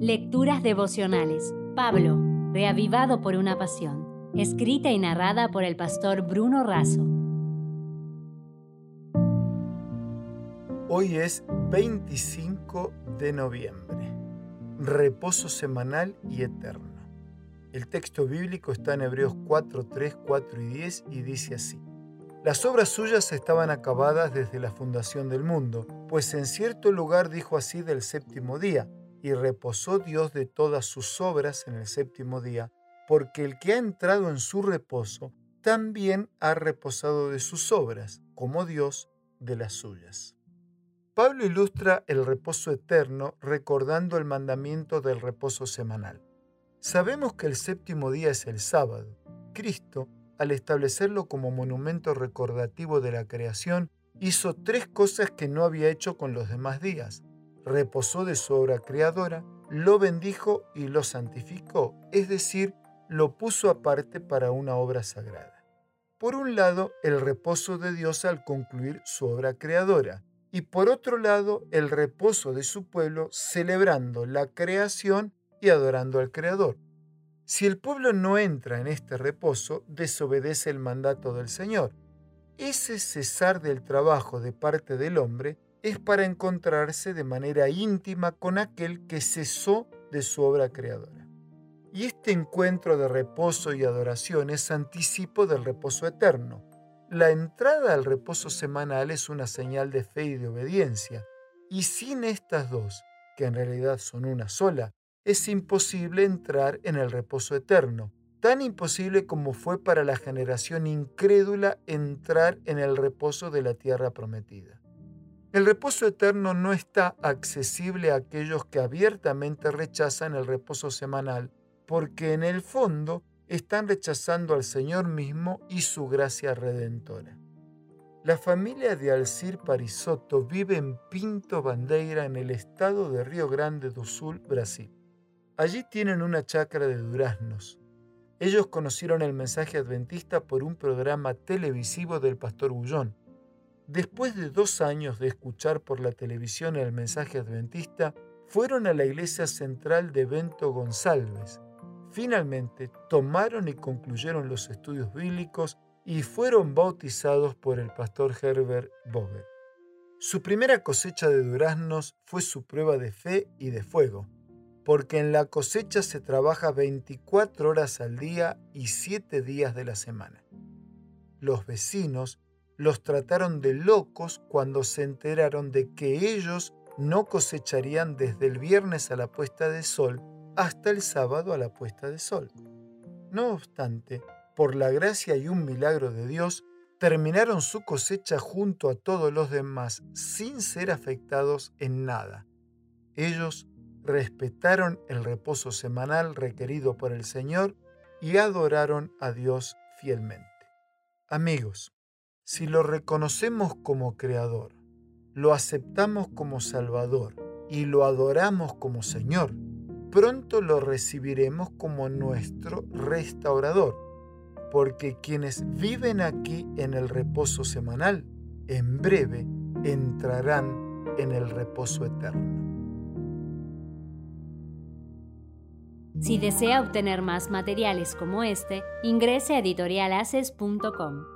Lecturas devocionales. Pablo, reavivado por una pasión. Escrita y narrada por el pastor Bruno Razo. Hoy es 25 de noviembre. Reposo semanal y eterno. El texto bíblico está en Hebreos 4, 3, 4 y 10 y dice así. Las obras suyas estaban acabadas desde la fundación del mundo, pues en cierto lugar dijo así del séptimo día, y reposó Dios de todas sus obras en el séptimo día, porque el que ha entrado en su reposo también ha reposado de sus obras, como Dios de las suyas. Pablo ilustra el reposo eterno recordando el mandamiento del reposo semanal. Sabemos que el séptimo día es el sábado. Cristo al establecerlo como monumento recordativo de la creación, hizo tres cosas que no había hecho con los demás días. Reposó de su obra creadora, lo bendijo y lo santificó, es decir, lo puso aparte para una obra sagrada. Por un lado, el reposo de Dios al concluir su obra creadora, y por otro lado, el reposo de su pueblo celebrando la creación y adorando al Creador. Si el pueblo no entra en este reposo, desobedece el mandato del Señor. Ese cesar del trabajo de parte del hombre es para encontrarse de manera íntima con aquel que cesó de su obra creadora. Y este encuentro de reposo y adoración es anticipo del reposo eterno. La entrada al reposo semanal es una señal de fe y de obediencia, y sin estas dos, que en realidad son una sola, es imposible entrar en el reposo eterno, tan imposible como fue para la generación incrédula entrar en el reposo de la tierra prometida. El reposo eterno no está accesible a aquellos que abiertamente rechazan el reposo semanal, porque en el fondo están rechazando al Señor mismo y su gracia redentora. La familia de Alcir Parisotto vive en Pinto Bandeira en el estado de Río Grande do Sul, Brasil. Allí tienen una chacra de duraznos. Ellos conocieron el mensaje adventista por un programa televisivo del pastor Bullón. Después de dos años de escuchar por la televisión el mensaje adventista, fueron a la iglesia central de Bento González. Finalmente tomaron y concluyeron los estudios bíblicos y fueron bautizados por el pastor Herbert Boger. Su primera cosecha de duraznos fue su prueba de fe y de fuego porque en la cosecha se trabaja 24 horas al día y 7 días de la semana. Los vecinos los trataron de locos cuando se enteraron de que ellos no cosecharían desde el viernes a la puesta de sol hasta el sábado a la puesta de sol. No obstante, por la gracia y un milagro de Dios, terminaron su cosecha junto a todos los demás sin ser afectados en nada. Ellos respetaron el reposo semanal requerido por el Señor y adoraron a Dios fielmente. Amigos, si lo reconocemos como Creador, lo aceptamos como Salvador y lo adoramos como Señor, pronto lo recibiremos como nuestro restaurador, porque quienes viven aquí en el reposo semanal, en breve entrarán en el reposo eterno. Si desea obtener más materiales como este, ingrese a editorialaces.com.